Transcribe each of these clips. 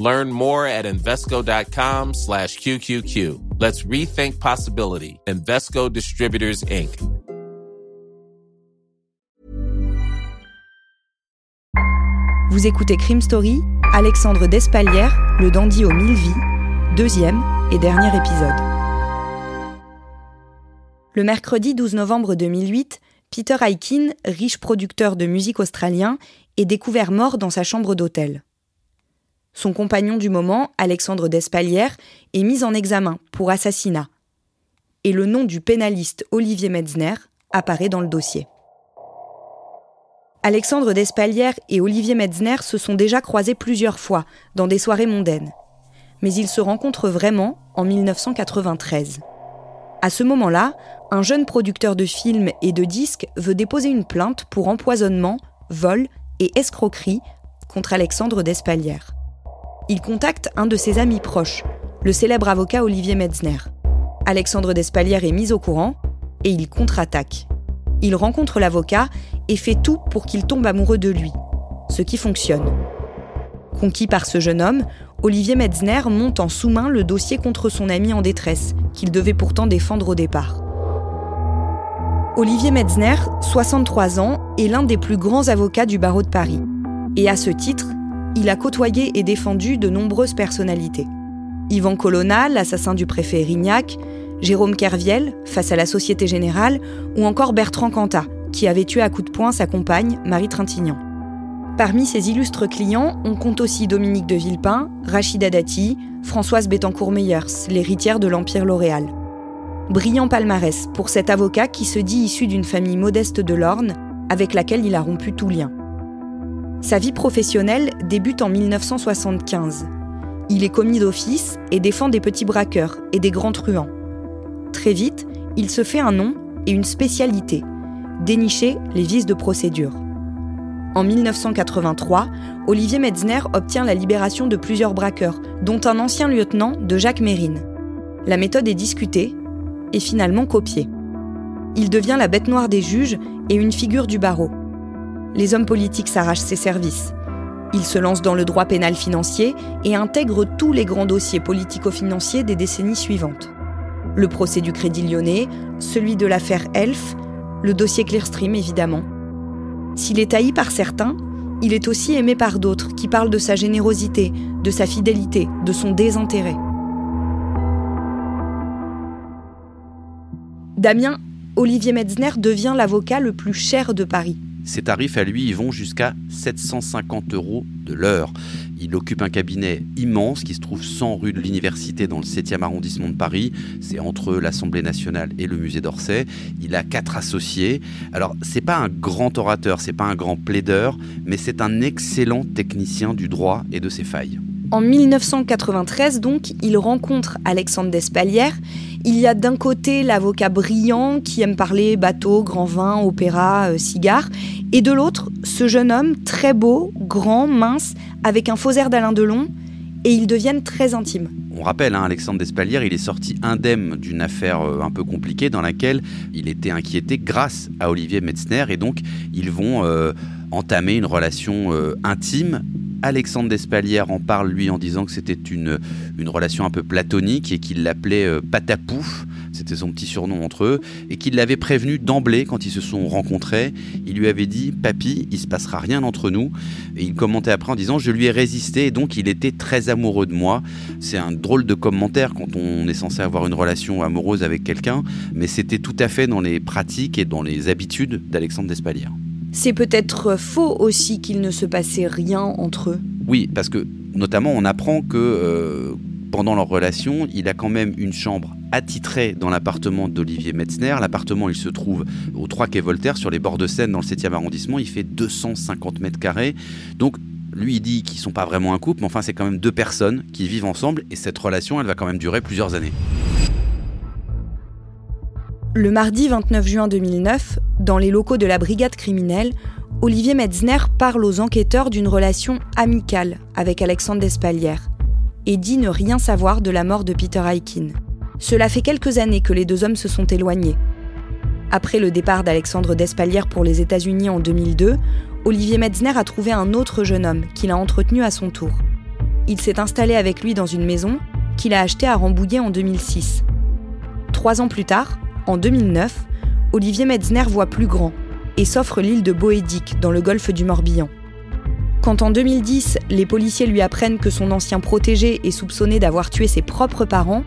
Learn more at Invesco.com slash QQQ. Let's rethink possibility. Invesco Distributors, Inc. Vous écoutez Crime Story, Alexandre Despalières, le dandy aux mille vies, deuxième et dernier épisode. Le mercredi 12 novembre 2008, Peter Aikin, riche producteur de musique australien, est découvert mort dans sa chambre d'hôtel. Son compagnon du moment, Alexandre Despalières, est mis en examen pour assassinat. Et le nom du pénaliste Olivier Metzner apparaît dans le dossier. Alexandre Despalières et Olivier Metzner se sont déjà croisés plusieurs fois dans des soirées mondaines. Mais ils se rencontrent vraiment en 1993. À ce moment-là, un jeune producteur de films et de disques veut déposer une plainte pour empoisonnement, vol et escroquerie contre Alexandre Despalières. Il contacte un de ses amis proches, le célèbre avocat Olivier Metzner. Alexandre Despalières est mis au courant et il contre-attaque. Il rencontre l'avocat et fait tout pour qu'il tombe amoureux de lui, ce qui fonctionne. Conquis par ce jeune homme, Olivier Metzner monte en sous-main le dossier contre son ami en détresse, qu'il devait pourtant défendre au départ. Olivier Metzner, 63 ans, est l'un des plus grands avocats du barreau de Paris. Et à ce titre, il a côtoyé et défendu de nombreuses personnalités. Yvan Colonna, l'assassin du préfet Rignac, Jérôme Kerviel, face à la Société Générale, ou encore Bertrand Cantat, qui avait tué à coups de poing sa compagne, Marie Trintignant. Parmi ses illustres clients, on compte aussi Dominique de Villepin, Rachida Dati, Françoise Bettencourt-Meyers, l'héritière de l'Empire L'Oréal. Brillant palmarès pour cet avocat qui se dit issu d'une famille modeste de l'Orne, avec laquelle il a rompu tout lien. Sa vie professionnelle débute en 1975. Il est commis d'office et défend des petits braqueurs et des grands truands. Très vite, il se fait un nom et une spécialité, dénicher les vices de procédure. En 1983, Olivier Metzner obtient la libération de plusieurs braqueurs, dont un ancien lieutenant de Jacques Mérine. La méthode est discutée et finalement copié. Il devient la bête noire des juges et une figure du barreau. Les hommes politiques s'arrachent ses services. Il se lance dans le droit pénal financier et intègre tous les grands dossiers politico-financiers des décennies suivantes. Le procès du Crédit Lyonnais, celui de l'affaire Elf, le dossier Clearstream évidemment. S'il est haï par certains, il est aussi aimé par d'autres qui parlent de sa générosité, de sa fidélité, de son désintérêt. Damien, Olivier Metzner devient l'avocat le plus cher de Paris. Ses tarifs à lui, vont jusqu'à 750 euros de l'heure. Il occupe un cabinet immense qui se trouve 100 rue de l'Université dans le 7e arrondissement de Paris. C'est entre l'Assemblée nationale et le musée d'Orsay. Il a quatre associés. Alors, c'est pas un grand orateur, c'est pas un grand plaideur, mais c'est un excellent technicien du droit et de ses failles. En 1993, donc, il rencontre Alexandre Despalières. Il y a d'un côté l'avocat brillant qui aime parler bateau, grand vin, opéra, euh, cigare, et de l'autre, ce jeune homme très beau, grand, mince, avec un faux air d'Alain Delon, et ils deviennent très intimes. On rappelle, hein, Alexandre Despalières, il est sorti indemne d'une affaire euh, un peu compliquée dans laquelle il était inquiété grâce à Olivier Metzner, et donc ils vont euh, entamer une relation intime Alexandre Despalières en parle lui en disant que c'était une, une relation un peu platonique et qu'il l'appelait euh, Patapouf, c'était son petit surnom entre eux, et qu'il l'avait prévenu d'emblée quand ils se sont rencontrés. Il lui avait dit Papy, il se passera rien entre nous. Et il commentait après en disant Je lui ai résisté et donc il était très amoureux de moi. C'est un drôle de commentaire quand on est censé avoir une relation amoureuse avec quelqu'un, mais c'était tout à fait dans les pratiques et dans les habitudes d'Alexandre Despalières. C'est peut-être faux aussi qu'il ne se passait rien entre eux. Oui, parce que notamment on apprend que euh, pendant leur relation, il a quand même une chambre attitrée dans l'appartement d'Olivier Metzner. L'appartement, il se trouve au 3 quai Voltaire, sur les bords de Seine, dans le 7e arrondissement. Il fait 250 mètres carrés. Donc, lui, il dit qu'ils sont pas vraiment un couple, mais enfin, c'est quand même deux personnes qui vivent ensemble. Et cette relation, elle va quand même durer plusieurs années. Le mardi 29 juin 2009, dans les locaux de la brigade criminelle, Olivier Metzner parle aux enquêteurs d'une relation amicale avec Alexandre Despalières et dit ne rien savoir de la mort de Peter Aikin. Cela fait quelques années que les deux hommes se sont éloignés. Après le départ d'Alexandre Despalières pour les États-Unis en 2002, Olivier Metzner a trouvé un autre jeune homme qu'il a entretenu à son tour. Il s'est installé avec lui dans une maison qu'il a achetée à Rambouillet en 2006. Trois ans plus tard, en 2009, Olivier Metzner voit plus grand et s'offre l'île de Boédic dans le golfe du Morbihan. Quand en 2010, les policiers lui apprennent que son ancien protégé est soupçonné d'avoir tué ses propres parents,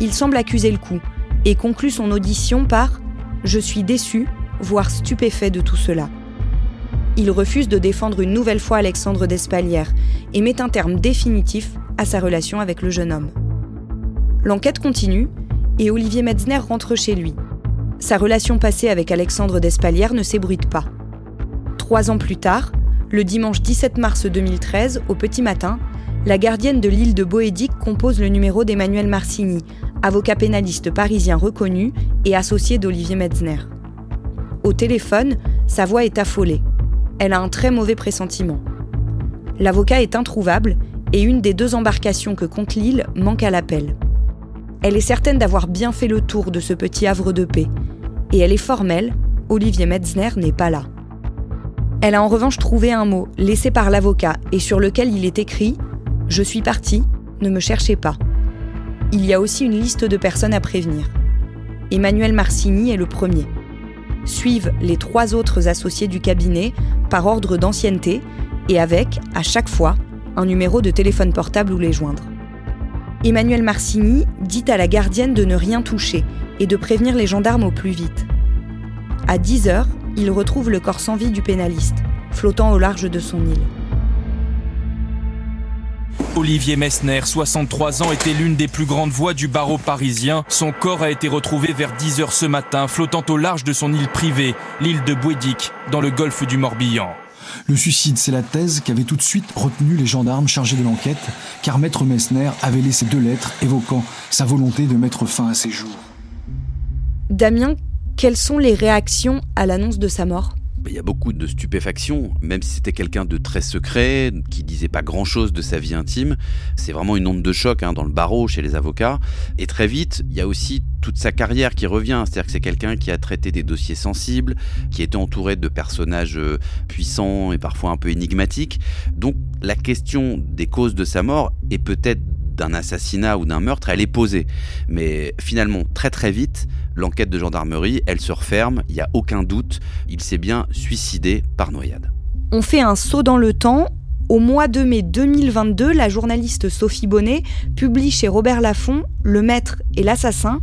il semble accuser le coup et conclut son audition par ⁇ Je suis déçu, voire stupéfait de tout cela ⁇ Il refuse de défendre une nouvelle fois Alexandre Despalières et met un terme définitif à sa relation avec le jeune homme. L'enquête continue et Olivier Metzner rentre chez lui. Sa relation passée avec Alexandre Despalières ne s'ébruite pas. Trois ans plus tard, le dimanche 17 mars 2013, au petit matin, la gardienne de l'île de Boédic compose le numéro d'Emmanuel Marcigny, avocat pénaliste parisien reconnu et associé d'Olivier Metzner. Au téléphone, sa voix est affolée. Elle a un très mauvais pressentiment. L'avocat est introuvable et une des deux embarcations que compte l'île manque à l'appel. Elle est certaine d'avoir bien fait le tour de ce petit havre de paix. Et elle est formelle, Olivier Metzner n'est pas là. Elle a en revanche trouvé un mot laissé par l'avocat et sur lequel il est écrit ⁇ Je suis parti, ne me cherchez pas ⁇ Il y a aussi une liste de personnes à prévenir. Emmanuel Marcini est le premier. Suivent les trois autres associés du cabinet par ordre d'ancienneté et avec, à chaque fois, un numéro de téléphone portable où les joindre. Emmanuel Marcini dit à la gardienne de ne rien toucher et de prévenir les gendarmes au plus vite. À 10 heures, il retrouve le corps sans vie du pénaliste, flottant au large de son île. Olivier Messner, 63 ans, était l'une des plus grandes voix du barreau parisien. Son corps a été retrouvé vers 10 heures ce matin, flottant au large de son île privée, l'île de Bouédic, dans le golfe du Morbihan. Le suicide, c'est la thèse qu'avaient tout de suite retenu les gendarmes chargés de l'enquête, car Maître Messner avait laissé deux lettres évoquant sa volonté de mettre fin à ses jours. Damien, quelles sont les réactions à l'annonce de sa mort? Il y a beaucoup de stupéfaction, même si c'était quelqu'un de très secret, qui disait pas grand-chose de sa vie intime. C'est vraiment une onde de choc hein, dans le barreau, chez les avocats. Et très vite, il y a aussi toute sa carrière qui revient. C'est-à-dire que c'est quelqu'un qui a traité des dossiers sensibles, qui était entouré de personnages euh, puissants et parfois un peu énigmatiques. Donc la question des causes de sa mort est peut-être d'un assassinat ou d'un meurtre, elle est posée. Mais finalement, très très vite, l'enquête de gendarmerie, elle se referme, il n'y a aucun doute, il s'est bien suicidé par noyade. On fait un saut dans le temps. Au mois de mai 2022, la journaliste Sophie Bonnet publie chez Robert Laffont, Le Maître et l'Assassin,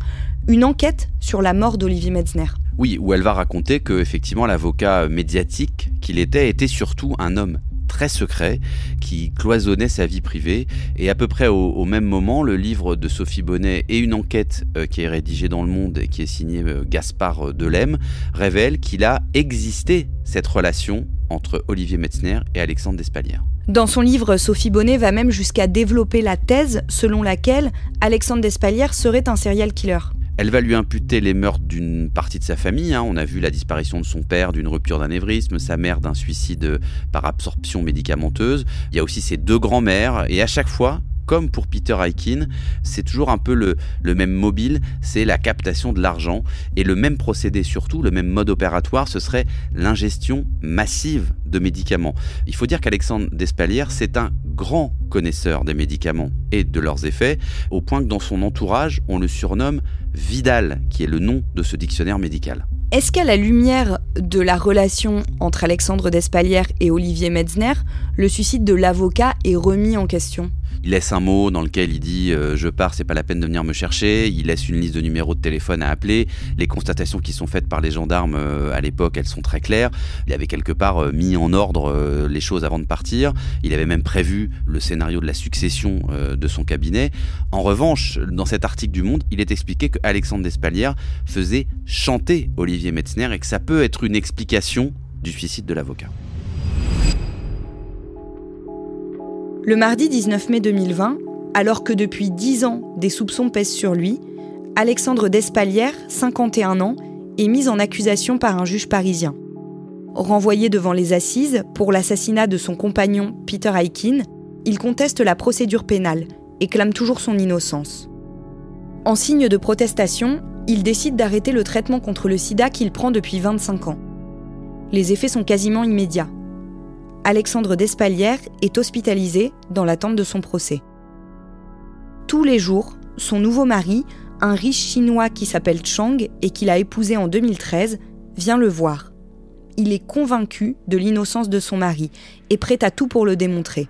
une enquête sur la mort d'Olivier Metzner. Oui, où elle va raconter que effectivement l'avocat médiatique qu'il était était surtout un homme très secret qui cloisonnait sa vie privée. Et à peu près au, même moment, le livre de Sophie Bonnet et une enquête euh, qui est rédigée dans Le Monde et qui est signée euh, Gaspard Delem révèlent qu'il a existé cette relation entre Olivier Metzner et Alexandre Despalières. Dans son livre, Sophie Bonnet va même jusqu'à développer la thèse selon laquelle Alexandre Despalières serait un serial killer. Elle va lui imputer les meurtres d'une partie de sa famille. Hein. On a vu la disparition de son père d'une rupture d'anévrisme, sa mère d'un suicide par absorption médicamenteuse. Il y a aussi ses deux grands-mères. Et à chaque fois, comme pour Peter Aikin, c'est toujours un peu le, même mobile, c'est la captation de l'argent. Et le même procédé surtout, le même mode opératoire, ce serait l'ingestion massive de médicaments. Il faut dire qu'Alexandre Despalières, c'est un grand connaisseur des médicaments et de leurs effets, au point que dans son entourage, on le surnomme Vidal, qui est le nom de ce dictionnaire médical. Est-ce qu'à la lumière de la relation entre Alexandre Despalières et Olivier Metzner, le suicide de l'avocat est remis en question? Il laisse un mot dans lequel il dit euh, je pars, c'est pas la peine de venir me chercher. Il laisse une liste de numéros de téléphone à appeler. Les constatations qui sont faites par les gendarmes euh, à l'époque, elles sont très claires. Il avait quelque part euh, mis en ordre les choses avant de partir. Il avait même prévu le scénario de la succession de son cabinet. En revanche, dans cet article du Monde, il est expliqué que Alexandre Despalières faisait chanter Olivier Metzner et que ça peut être une explication du suicide de l'avocat. Le mardi 19 mai 2020, alors que depuis dix ans des soupçons pèsent sur lui, Alexandre Despalières, 51 ans, est mis en accusation par un juge parisien. Renvoyé devant les assises pour l'assassinat de son compagnon Peter Aikin, il conteste la procédure pénale et clame toujours son innocence. En signe de protestation, il décide d'arrêter le traitement contre le sida qu'il prend depuis 25 ans. Les effets sont quasiment immédiats. Alexandre Despalières est hospitalisé dans l'attente de son procès. Tous les jours, son nouveau mari, un riche chinois qui s'appelle Chang et qu'il a épousé en 2013, vient le voir. Il est convaincu de l'innocence de son mari et prêt à tout pour le démontrer.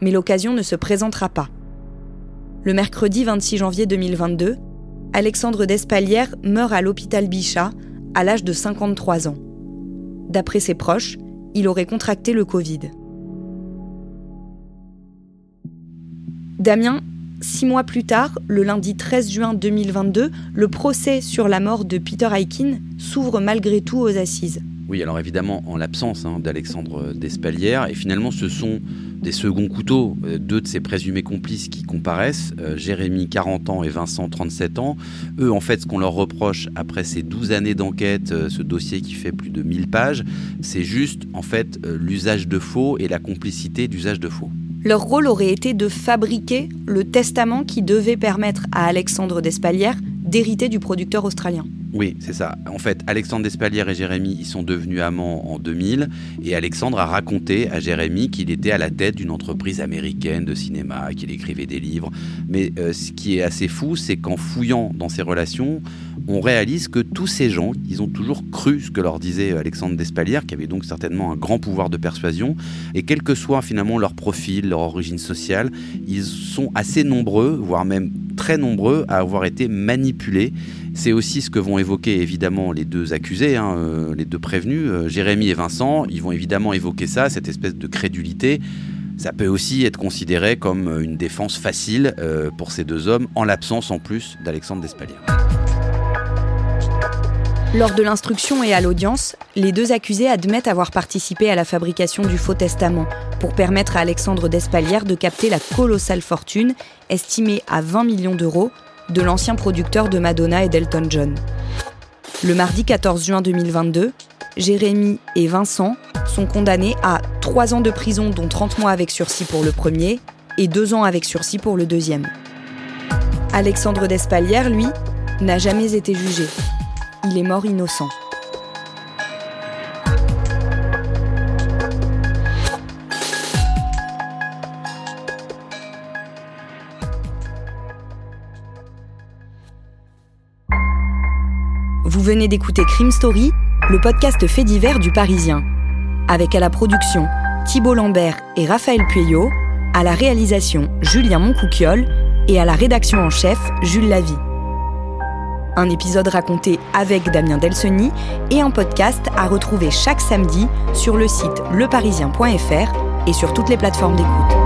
Mais l'occasion ne se présentera pas. Le mercredi 26 janvier 2022, Alexandre Despalières meurt à l'hôpital Bichat à l'âge de 53 ans. D'après ses proches, il aurait contracté le Covid. Damien, six mois plus tard, le lundi 13 juin 2022, le procès sur la mort de Peter Aikin s'ouvre malgré tout aux assises. Oui, alors évidemment, en l'absence hein, d'Alexandre Despalières, et finalement, ce sont des seconds couteaux, euh, deux de ses présumés complices qui comparaissent, euh, Jérémy 40 ans et Vincent 37 ans. Eux, en fait, ce qu'on leur reproche après ces 12 années d'enquête, euh, ce dossier qui fait plus de 1000 pages, c'est juste en fait l'usage de faux et la complicité d'usage de faux. Leur rôle aurait été de fabriquer le testament qui devait permettre à Alexandre Despalières d'hériter du producteur australien. Oui, c'est ça. En fait, Alexandre Despalières et Jérémy, ils sont devenus amants en 2000. Et Alexandre a raconté à Jérémy qu'il était à la tête d'une entreprise américaine de cinéma, qu'il écrivait des livres. Mais euh, ce qui est assez fou, c'est qu'en fouillant dans ces relations, on réalise que tous ces gens, ils ont toujours cru ce que leur disait Alexandre Despalières, qui avait donc certainement un grand pouvoir de persuasion. Et quel que soit finalement leur profil, leur origine sociale, ils sont assez nombreux, voire même très nombreux, à avoir été manipulés c'est aussi ce que vont évoquer évidemment les deux accusés, hein, euh, les deux prévenus, euh, Jérémy et Vincent. Ils vont évidemment évoquer ça, cette espèce de crédulité. Ça peut aussi être considéré comme euh, une défense facile pour ces deux hommes, en l'absence en plus d'Alexandre Despalières. Lors de l'instruction et à l'audience, les deux accusés admettent avoir participé à la fabrication du faux testament pour permettre à Alexandre Despalières de capter la colossale fortune, estimée à 20 millions d'euros, de l'ancien producteur de Madonna et d'Elton John. Le mardi 14 juin 2022, Jérémy et Vincent sont condamnés à 3 ans de prison dont 30 mois avec sursis pour le premier et 2 ans avec sursis pour le deuxième. Alexandre Despalières, lui, n'a jamais été jugé. Il est mort innocent. Vous venez d'écouter Crime Story, le podcast fait divers du Parisien. Avec à la production Thibault Lambert et Raphaël Pueyo, à la réalisation Julien Moncouquiole et à la rédaction en chef Jules Lavie. Un épisode raconté avec Damien Delseny et un podcast à retrouver chaque samedi sur le site leparisien.fr et sur toutes les plateformes d'écoute.